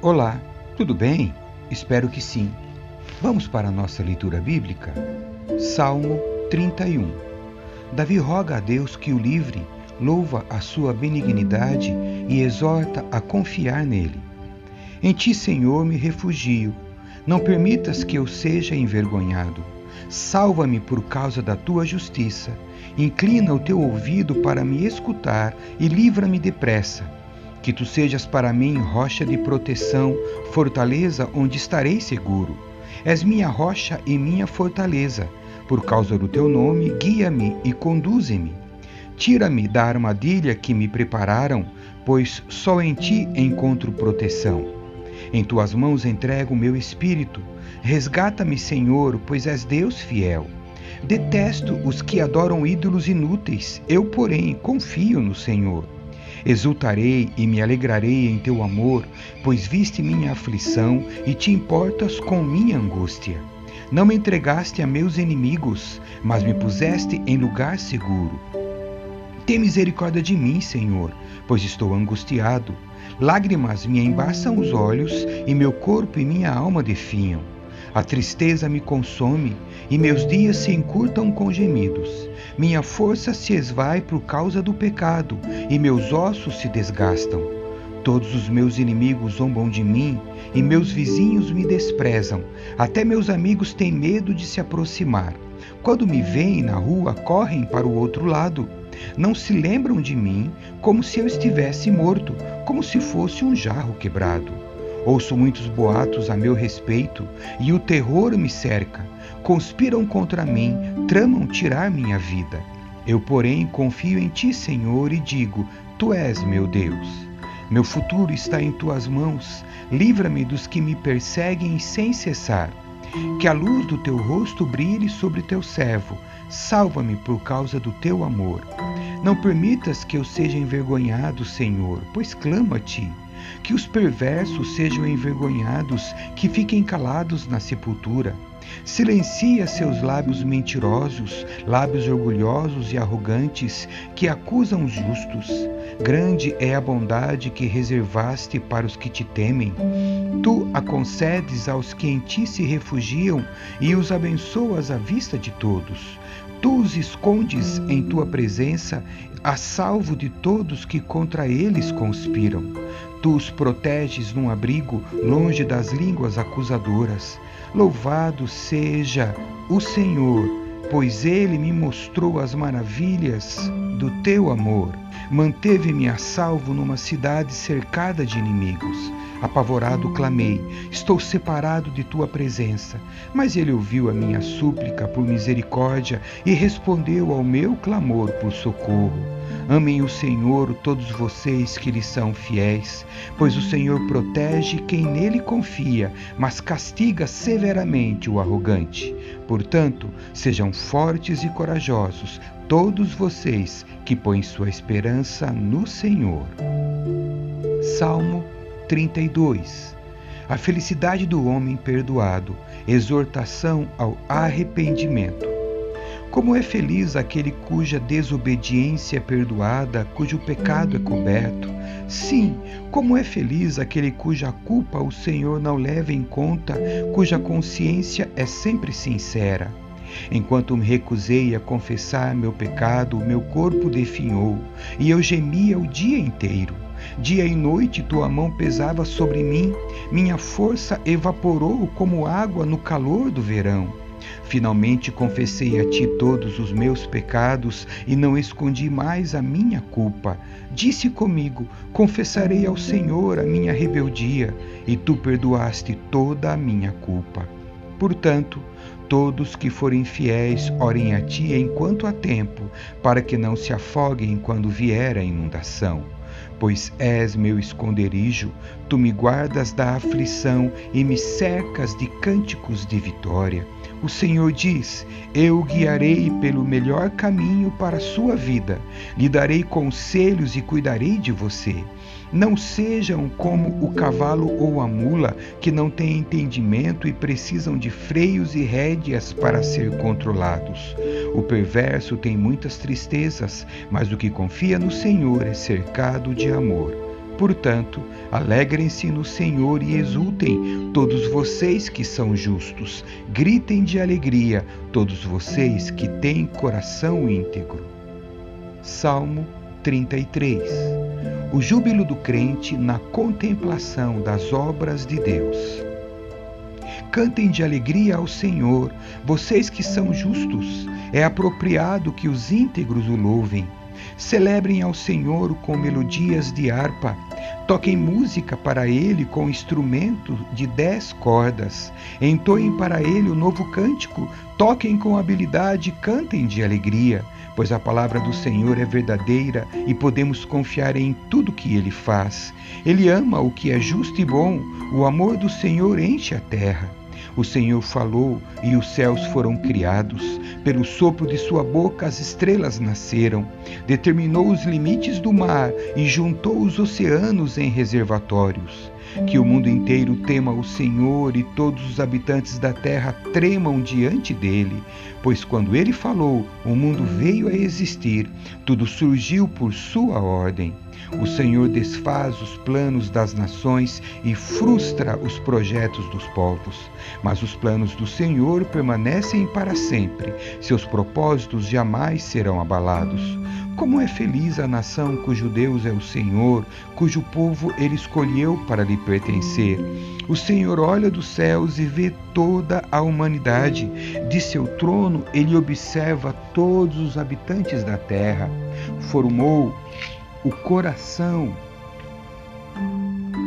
Olá, tudo bem? Espero que sim. Vamos para a nossa leitura bíblica? Salmo 31. Davi roga a Deus que o livre, louva a sua benignidade e exorta a confiar nele. Em ti, Senhor, me refugio. Não permitas que eu seja envergonhado. Salva-me por causa da tua justiça. Inclina o teu ouvido para me escutar e livra-me depressa que tu sejas para mim rocha de proteção, fortaleza onde estarei seguro. És minha rocha e minha fortaleza. Por causa do teu nome, guia-me e conduze-me. Tira-me da armadilha que me prepararam, pois só em ti encontro proteção. Em tuas mãos entrego o meu espírito. Resgata-me, Senhor, pois és Deus fiel. Detesto os que adoram ídolos inúteis, eu, porém, confio no Senhor. Exultarei e me alegrarei em teu amor, pois viste minha aflição e te importas com minha angústia. Não me entregaste a meus inimigos, mas me puseste em lugar seguro. Tem misericórdia de mim, Senhor, pois estou angustiado. Lágrimas me embaçam os olhos e meu corpo e minha alma definham. A tristeza me consome e meus dias se encurtam com gemidos. Minha força se esvai por causa do pecado e meus ossos se desgastam. Todos os meus inimigos zombam de mim e meus vizinhos me desprezam. Até meus amigos têm medo de se aproximar. Quando me veem na rua, correm para o outro lado. Não se lembram de mim como se eu estivesse morto, como se fosse um jarro quebrado. Ouço muitos boatos a meu respeito e o terror me cerca. Conspiram contra mim, tramam tirar minha vida. Eu, porém, confio em ti, Senhor, e digo: Tu és meu Deus. Meu futuro está em tuas mãos. Livra-me dos que me perseguem sem cessar. Que a luz do teu rosto brilhe sobre teu servo. Salva-me por causa do teu amor. Não permitas que eu seja envergonhado, Senhor, pois clamo a ti. Que os perversos sejam envergonhados, que fiquem calados na sepultura. Silencia seus lábios mentirosos, lábios orgulhosos e arrogantes que acusam os justos. Grande é a bondade que reservaste para os que te temem. Tu a concedes aos que em ti se refugiam e os abençoas à vista de todos. Tu os escondes em tua presença, a salvo de todos que contra eles conspiram. Tu os proteges num abrigo, longe das línguas acusadoras. Louvado seja o Senhor, pois ele me mostrou as maravilhas do teu amor. Manteve-me a salvo numa cidade cercada de inimigos. Apavorado clamei: Estou separado de tua presença. Mas ele ouviu a minha súplica por misericórdia e respondeu ao meu clamor por socorro. Amem o Senhor todos vocês que lhe são fiéis, pois o Senhor protege quem nele confia, mas castiga severamente o arrogante. Portanto, sejam fortes e corajosos, todos vocês que põem sua esperança no Senhor. Salmo 32 A felicidade do homem perdoado, exortação ao arrependimento. Como é feliz aquele cuja desobediência é perdoada, cujo pecado é coberto. Sim, como é feliz aquele cuja culpa o Senhor não leva em conta, cuja consciência é sempre sincera. Enquanto me recusei a confessar meu pecado, meu corpo definhou, e eu gemia o dia inteiro. Dia e noite tua mão pesava sobre mim, minha força evaporou como água no calor do verão. Finalmente confessei a ti todos os meus pecados e não escondi mais a minha culpa. Disse comigo: Confessarei ao Senhor a minha rebeldia, e tu perdoaste toda a minha culpa. Portanto, todos que forem fiéis orem a ti enquanto há tempo, para que não se afoguem quando vier a inundação pois és meu esconderijo, tu me guardas da aflição e me cercas de cânticos de vitória. O Senhor diz: Eu guiarei pelo melhor caminho para a sua vida, lhe darei conselhos e cuidarei de você. Não sejam como o cavalo ou a mula, que não têm entendimento e precisam de freios e rédeas para ser controlados. O perverso tem muitas tristezas, mas o que confia no Senhor é cercado de amor. Portanto, alegrem-se no Senhor e exultem, todos vocês que são justos. Gritem de alegria, todos vocês que têm coração íntegro. Salmo 33 O júbilo do crente na contemplação das obras de Deus. Cantem de alegria ao Senhor, vocês que são justos. É apropriado que os íntegros o louvem. Celebrem ao Senhor com melodias de harpa. Toquem música para ele com instrumento de dez cordas. Entoem para ele o novo cântico. Toquem com habilidade, cantem de alegria pois a palavra do Senhor é verdadeira e podemos confiar em tudo que ele faz. Ele ama o que é justo e bom, o amor do Senhor enche a terra. O Senhor falou e os céus foram criados. Pelo sopro de sua boca as estrelas nasceram. Determinou os limites do mar e juntou os oceanos em reservatórios. Que o mundo inteiro tema o Senhor e todos os habitantes da terra tremam diante dele, pois quando ele falou, o mundo veio a existir, tudo surgiu por sua ordem. O Senhor desfaz os planos das nações e frustra os projetos dos povos. Mas os planos do Senhor permanecem para sempre, seus propósitos jamais serão abalados. Como é feliz a nação cujo Deus é o Senhor, cujo povo ele escolheu para lhe pertencer. O Senhor olha dos céus e vê toda a humanidade. De seu trono ele observa todos os habitantes da terra. Formou o coração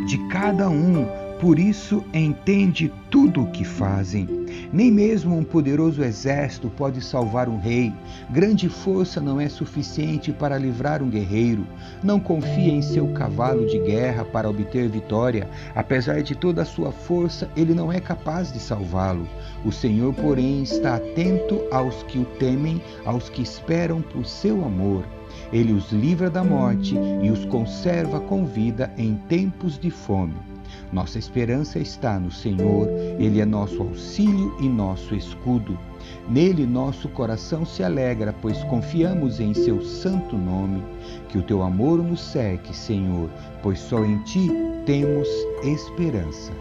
de cada um por isso entende tudo o que fazem. Nem mesmo um poderoso exército pode salvar um rei. Grande força não é suficiente para livrar um guerreiro. Não confia em seu cavalo de guerra para obter vitória. Apesar de toda a sua força, ele não é capaz de salvá-lo. O Senhor, porém, está atento aos que o temem, aos que esperam por seu amor. Ele os livra da morte e os conserva com vida em tempos de fome. Nossa esperança está no Senhor, Ele é nosso auxílio e nosso escudo. Nele nosso coração se alegra, pois confiamos em Seu santo nome. Que o teu amor nos seque, Senhor, pois só em Ti temos esperança.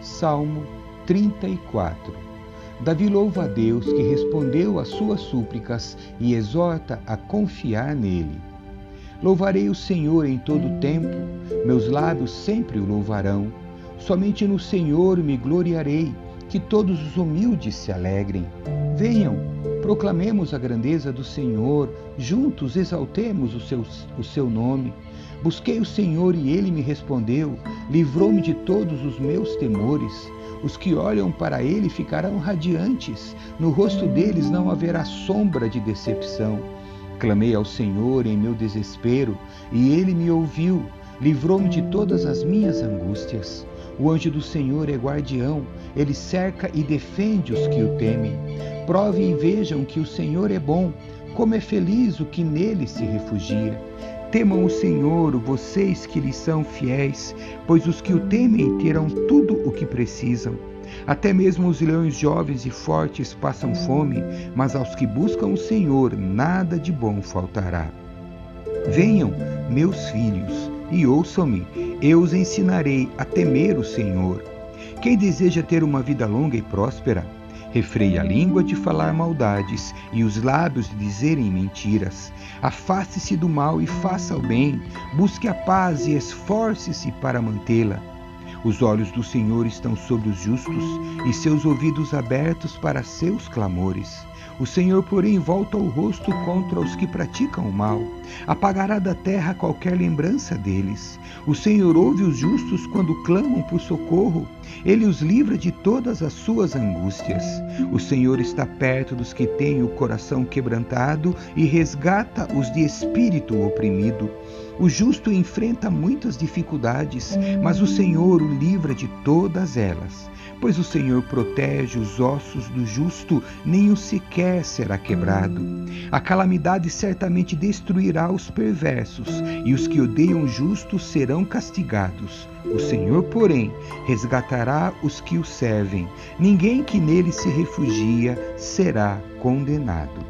Salmo 34 Davi louva a Deus que respondeu às suas súplicas e exorta a confiar nele. Louvarei o Senhor em todo o tempo, meus lábios sempre o louvarão. Somente no Senhor me gloriarei, que todos os humildes se alegrem. Venham, proclamemos a grandeza do Senhor, juntos exaltemos o seu, o seu nome. Busquei o Senhor e ele me respondeu, livrou-me de todos os meus temores. Os que olham para ele ficarão radiantes, no rosto deles não haverá sombra de decepção. Clamei ao Senhor em meu desespero, e ele me ouviu, livrou-me de todas as minhas angústias. O anjo do Senhor é guardião, ele cerca e defende os que o temem. Provem e vejam que o Senhor é bom, como é feliz o que nele se refugia. Temam o Senhor, vocês que lhe são fiéis, pois os que o temem terão tudo o que precisam. Até mesmo os leões jovens e fortes passam fome, mas aos que buscam o Senhor nada de bom faltará. Venham, meus filhos, e ouçam-me, eu os ensinarei a temer o Senhor. Quem deseja ter uma vida longa e próspera, refreie a língua de falar maldades e os lábios de dizerem mentiras. Afaste-se do mal e faça o bem, busque a paz e esforce-se para mantê-la. Os olhos do Senhor estão sobre os justos e seus ouvidos abertos para seus clamores. O Senhor, porém, volta o rosto contra os que praticam o mal. Apagará da terra qualquer lembrança deles. O Senhor ouve os justos quando clamam por socorro. Ele os livra de todas as suas angústias. O Senhor está perto dos que têm o coração quebrantado e resgata os de espírito oprimido. O justo enfrenta muitas dificuldades, mas o Senhor o livra de todas elas. Pois o Senhor protege os ossos do justo, nem o sequer será quebrado. A calamidade certamente destruirá os perversos, e os que odeiam o justo serão castigados. O Senhor, porém, resgatará os que o servem. Ninguém que nele se refugia será condenado.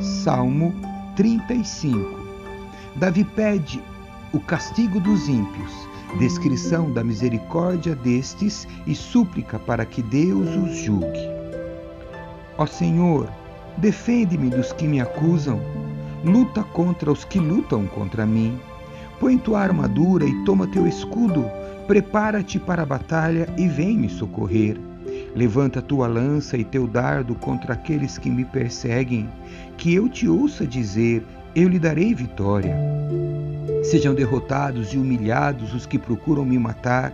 Salmo 35 Davi pede o castigo dos ímpios, descrição da misericórdia destes e súplica para que Deus os julgue. Ó Senhor, defende-me dos que me acusam, luta contra os que lutam contra mim. Põe tua armadura e toma teu escudo, prepara-te para a batalha e vem me socorrer. Levanta tua lança e teu dardo contra aqueles que me perseguem, que eu te ouça dizer: eu lhe darei vitória. Sejam derrotados e humilhados os que procuram me matar,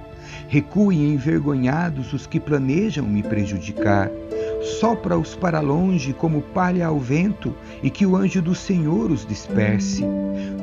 recuem envergonhados os que planejam me prejudicar. Sopra-os para longe como palha ao vento, e que o anjo do Senhor os disperse.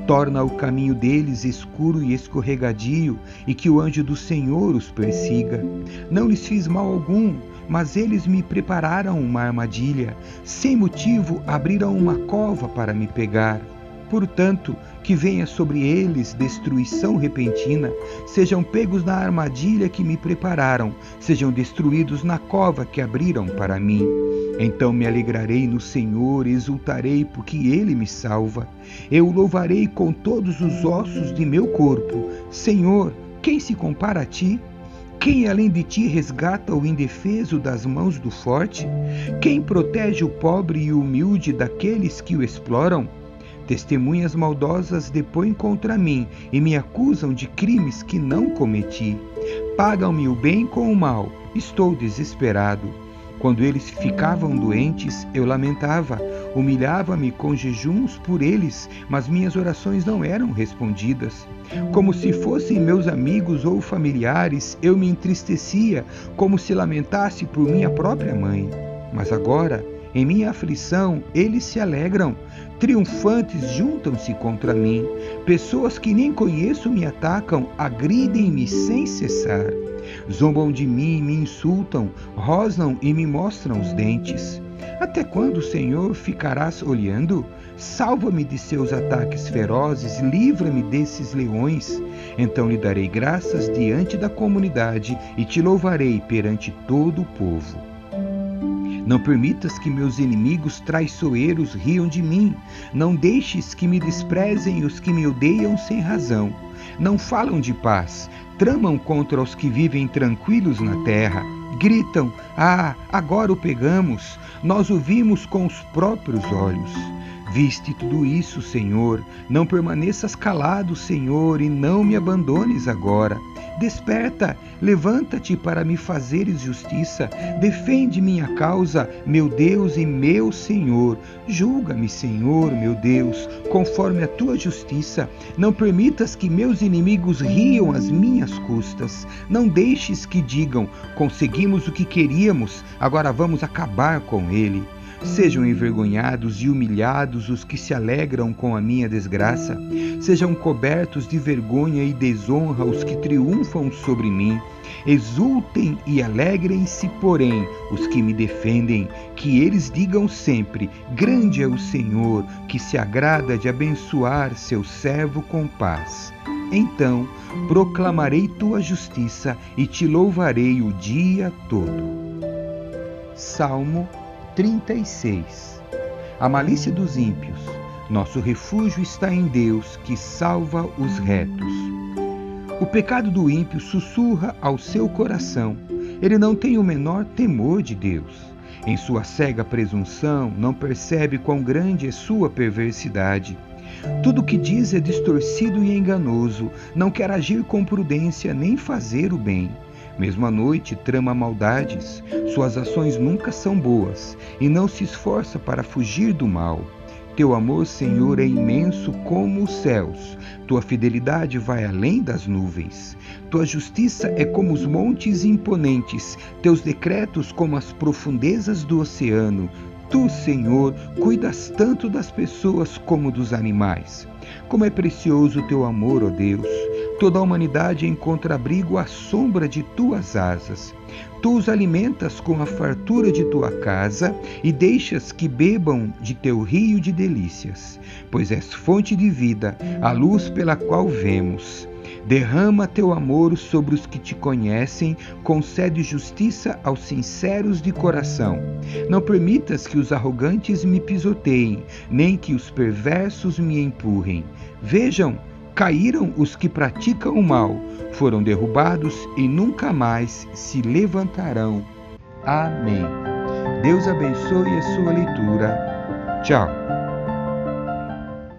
Torna o caminho deles escuro e escorregadio, e que o anjo do Senhor os persiga. Não lhes fiz mal algum, mas eles me prepararam uma armadilha. Sem motivo abriram uma cova para me pegar. Portanto, que venha sobre eles destruição repentina, sejam pegos na armadilha que me prepararam, sejam destruídos na cova que abriram para mim. Então me alegrarei no Senhor, exultarei porque Ele me salva. Eu louvarei com todos os ossos de meu corpo. Senhor, quem se compara a ti? Quem além de ti resgata o indefeso das mãos do forte? Quem protege o pobre e o humilde daqueles que o exploram? Testemunhas maldosas depõem contra mim e me acusam de crimes que não cometi. Pagam-me o bem com o mal. Estou desesperado. Quando eles ficavam doentes, eu lamentava, humilhava-me com jejuns por eles, mas minhas orações não eram respondidas. Como se fossem meus amigos ou familiares, eu me entristecia, como se lamentasse por minha própria mãe. Mas agora, em minha aflição, eles se alegram. Triunfantes juntam-se contra mim. Pessoas que nem conheço me atacam, agridem-me sem cessar. Zombam de mim, me insultam, rosnam e me mostram os dentes. Até quando, Senhor, ficarás olhando? Salva-me de seus ataques ferozes, livra-me desses leões. Então lhe darei graças diante da comunidade e te louvarei perante todo o povo. Não permitas que meus inimigos traiçoeiros riam de mim. Não deixes que me desprezem os que me odeiam sem razão. Não falam de paz, tramam contra os que vivem tranquilos na terra. Gritam: Ah, agora o pegamos! Nós o vimos com os próprios olhos. Viste tudo isso, Senhor. Não permaneças calado, Senhor, e não me abandones agora. Desperta, levanta-te para me fazeres justiça. Defende minha causa, meu Deus e meu Senhor. Julga-me, Senhor, meu Deus, conforme a tua justiça. Não permitas que meus inimigos riam às minhas custas. Não deixes que digam: conseguimos o que queríamos, agora vamos acabar com ele. Sejam envergonhados e humilhados os que se alegram com a minha desgraça. Sejam cobertos de vergonha e desonra os que triunfam sobre mim. Exultem e alegrem-se, porém, os que me defendem, que eles digam sempre: Grande é o Senhor, que se agrada de abençoar seu servo com paz. Então proclamarei tua justiça e te louvarei o dia todo. Salmo 36 A malícia dos ímpios. Nosso refúgio está em Deus, que salva os retos. O pecado do ímpio sussurra ao seu coração. Ele não tem o menor temor de Deus. Em sua cega presunção, não percebe quão grande é sua perversidade. Tudo o que diz é distorcido e enganoso, não quer agir com prudência nem fazer o bem. Mesmo à noite trama maldades, suas ações nunca são boas e não se esforça para fugir do mal. Teu amor, Senhor, é imenso como os céus, tua fidelidade vai além das nuvens. Tua justiça é como os montes imponentes, teus decretos como as profundezas do oceano. Tu, Senhor, cuidas tanto das pessoas como dos animais. Como é precioso o teu amor, ó Deus. Toda a humanidade encontra abrigo à sombra de tuas asas. Tu os alimentas com a fartura de tua casa e deixas que bebam de teu rio de delícias, pois és fonte de vida, a luz pela qual vemos. Derrama teu amor sobre os que te conhecem, concede justiça aos sinceros de coração. Não permitas que os arrogantes me pisoteiem, nem que os perversos me empurrem. Vejam, caíram os que praticam o mal, foram derrubados e nunca mais se levantarão. Amém. Deus abençoe a sua leitura. Tchau.